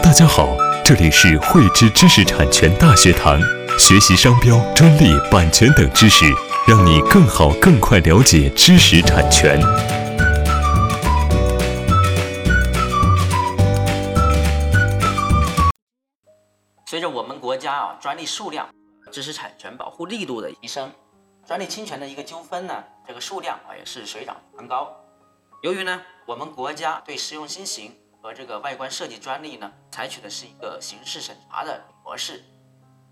大家好，这里是汇知知识产权大学堂，学习商标、专利、版权等知识，让你更好、更快了解知识产权。随着我们国家啊专利数量、知识产权保护力度的提升，专利侵权的一个纠纷呢，这个数量啊也是水涨船高。由于呢，我们国家对实用新型和这个外观设计专利呢，采取的是一个刑事审查的模式，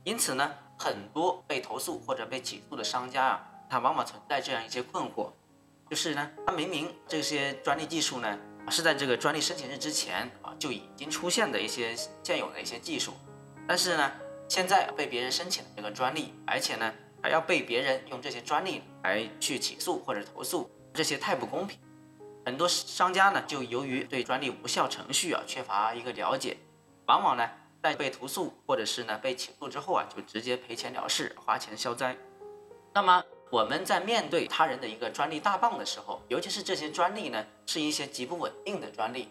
因此呢，很多被投诉或者被起诉的商家啊，他往往存在这样一些困惑，就是呢，他明明这些专利技术呢，是在这个专利申请日之前啊就已经出现的一些现有的一些技术。但是呢，现在被别人申请了这个专利，而且呢还要被别人用这些专利来去起诉或者投诉，这些太不公平。很多商家呢就由于对专利无效程序啊缺乏一个了解，往往呢在被投诉或者是呢被起诉之后啊就直接赔钱了事，花钱消灾。那么我们在面对他人的一个专利大棒的时候，尤其是这些专利呢是一些极不稳定的专利，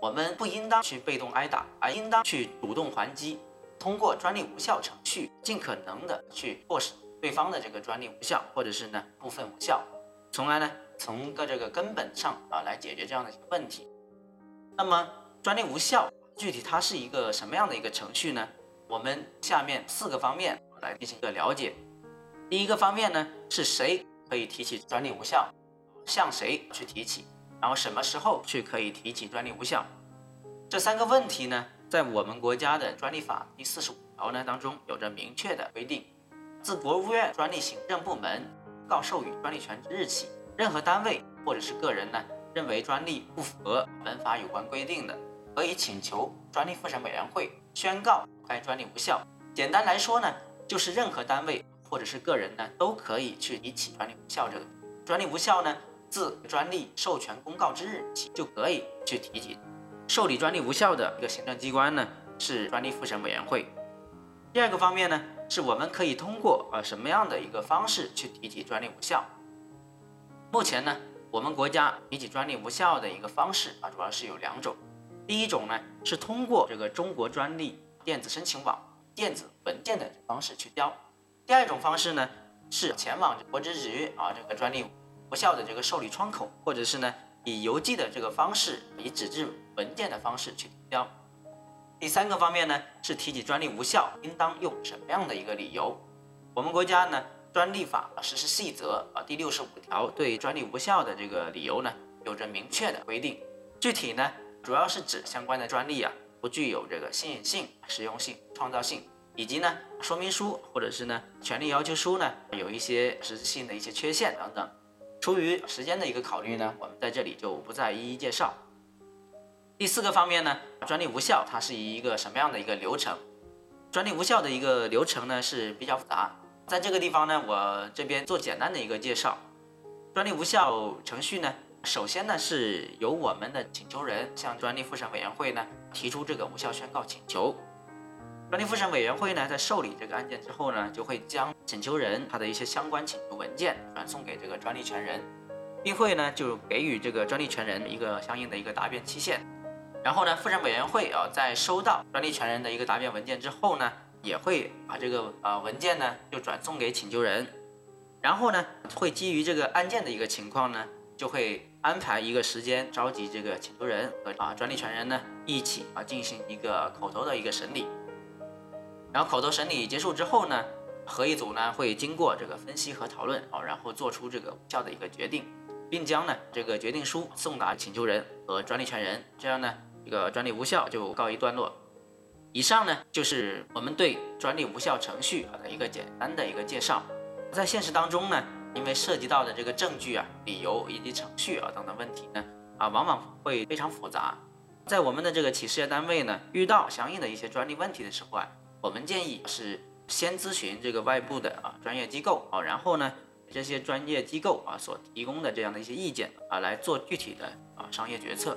我们不应当去被动挨打，而应当去主动还击。通过专利无效程序，尽可能的去迫使对方的这个专利无效，或者是呢部分无效，从而呢从个这个根本上啊来解决这样的一个问题。那么专利无效具体它是一个什么样的一个程序呢？我们下面四个方面来进行一个了解。第一个方面呢是谁可以提起专利无效，向谁去提起，然后什么时候去可以提起专利无效？这三个问题呢？在我们国家的专利法第四十五条呢当中，有着明确的规定：自国务院专利行政部门告授予专利权之日起，任何单位或者是个人呢，认为专利不符合本法有关规定的，可以请求专利复审委员会宣告该专利无效。简单来说呢，就是任何单位或者是个人呢，都可以去提起专利无效这个。专利无效呢，自专利授权公告之日起就可以去提起。受理专利无效的一个行政机关呢，是专利复审委员会。第二个方面呢，是我们可以通过呃什么样的一个方式去提起专利无效？目前呢，我们国家提起专利无效的一个方式啊，主要是有两种。第一种呢，是通过这个中国专利电子申请网电子文件的方式去交；第二种方式呢，是前往国资局啊这个专利无效的这个受理窗口，或者是呢。以邮寄的这个方式，以纸质文件的方式去交。第三个方面呢，是提起专利无效，应当用什么样的一个理由？我们国家呢，专利法实施细则啊第六十五条对专利无效的这个理由呢，有着明确的规定。具体呢，主要是指相关的专利啊，不具有这个新颖性、实用性、创造性，以及呢，说明书或者是呢，权利要求书呢，有一些实质性的一些缺陷等等。出于时间的一个考虑呢，我们在这里就不再一一介绍。第四个方面呢，专利无效它是以一个什么样的一个流程？专利无效的一个流程呢是比较复杂，在这个地方呢，我这边做简单的一个介绍。专利无效程序呢，首先呢是由我们的请求人向专利复审委员会呢提出这个无效宣告请求。专利复审委员会呢，在受理这个案件之后呢，就会将请求人他的一些相关请求文件转送给这个专利权人，并会呢就给予这个专利权人一个相应的一个答辩期限。然后呢，复审委员会啊，在收到专利权人的一个答辩文件之后呢，也会把这个呃文件呢就转送给请求人，然后呢，会基于这个案件的一个情况呢，就会安排一个时间召集这个请求人和啊专利权人呢一起啊进行一个口头的一个审理。然后口头审理结束之后呢，合议组呢会经过这个分析和讨论啊，然后做出这个无效的一个决定，并将呢这个决定书送达请求人和专利权人，这样呢这个专利无效就告一段落。以上呢就是我们对专利无效程序啊的一个简单的一个介绍。在现实当中呢，因为涉及到的这个证据啊、理由以及程序啊等等问题呢，啊往往会非常复杂。在我们的这个企事业单位呢，遇到相应的一些专利问题的时候啊。我们建议是先咨询这个外部的啊专业机构啊，然后呢这些专业机构啊所提供的这样的一些意见啊来做具体的啊商业决策。